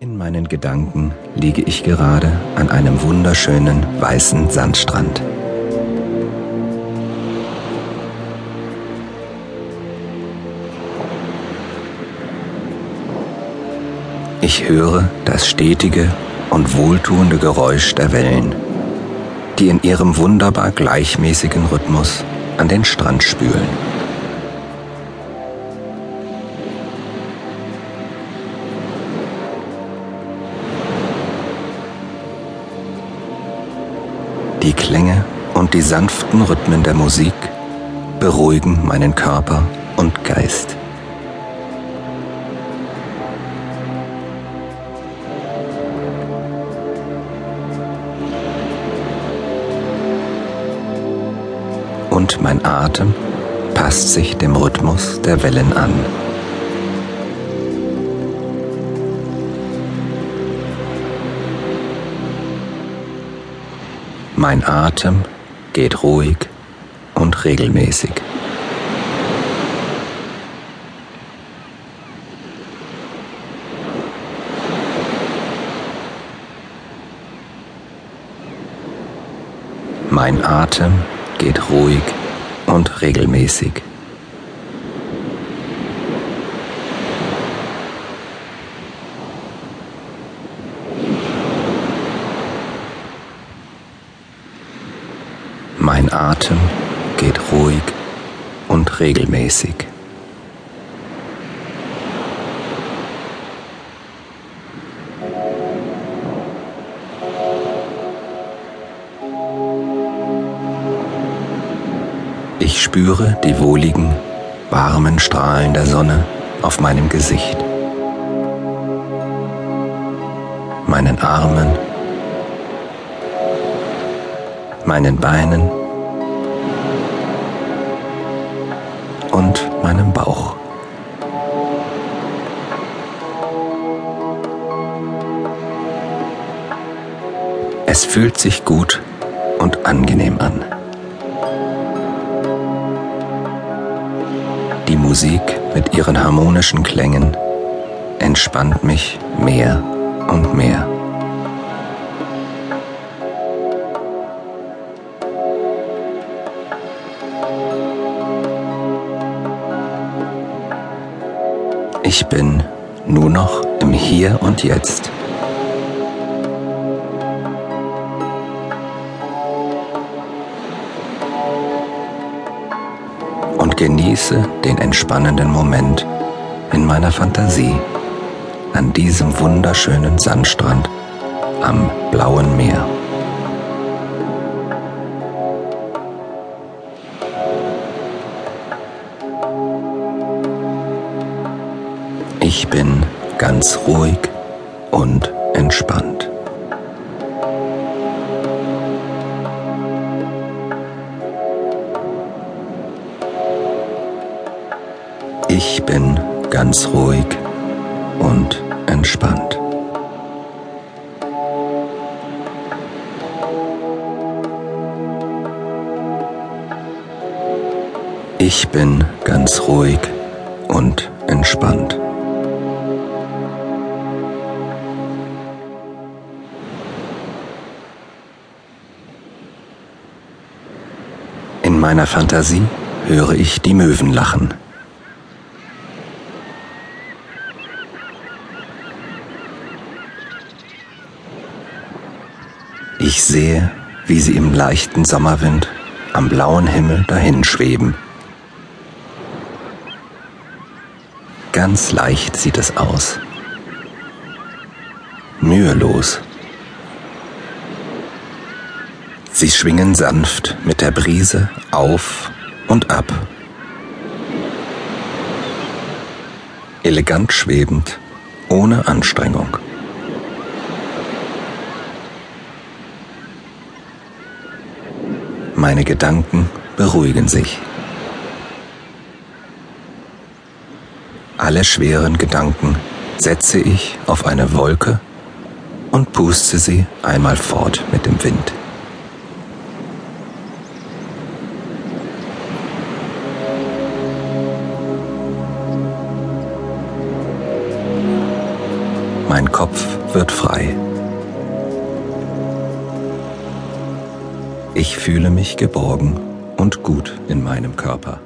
In meinen Gedanken liege ich gerade an einem wunderschönen weißen Sandstrand. Ich höre das stetige und wohltuende Geräusch der Wellen, die in ihrem wunderbar gleichmäßigen Rhythmus an den Strand spülen. Die Klänge und die sanften Rhythmen der Musik beruhigen meinen Körper und Geist. Und mein Atem passt sich dem Rhythmus der Wellen an. Mein Atem geht ruhig und regelmäßig. Mein Atem geht ruhig und regelmäßig. Mein Atem geht ruhig und regelmäßig. Ich spüre die wohligen, warmen Strahlen der Sonne auf meinem Gesicht, meinen Armen, meinen Beinen und meinem Bauch. Es fühlt sich gut und angenehm an. Die Musik mit ihren harmonischen Klängen entspannt mich mehr und mehr. Ich bin nur noch im Hier und Jetzt. Und genieße den entspannenden Moment in meiner Fantasie an diesem wunderschönen Sandstrand am blauen Meer. Ganz ruhig und entspannt. Ich bin ganz ruhig und entspannt. Ich bin ganz ruhig und entspannt. Meiner Fantasie höre ich die Möwen lachen. Ich sehe, wie sie im leichten Sommerwind am blauen Himmel dahinschweben. Ganz leicht sieht es aus. Mühelos. Sie schwingen sanft mit der Brise auf und ab. Elegant schwebend, ohne Anstrengung. Meine Gedanken beruhigen sich. Alle schweren Gedanken setze ich auf eine Wolke und puste sie einmal fort mit dem Wind. Mein Kopf wird frei. Ich fühle mich geborgen und gut in meinem Körper.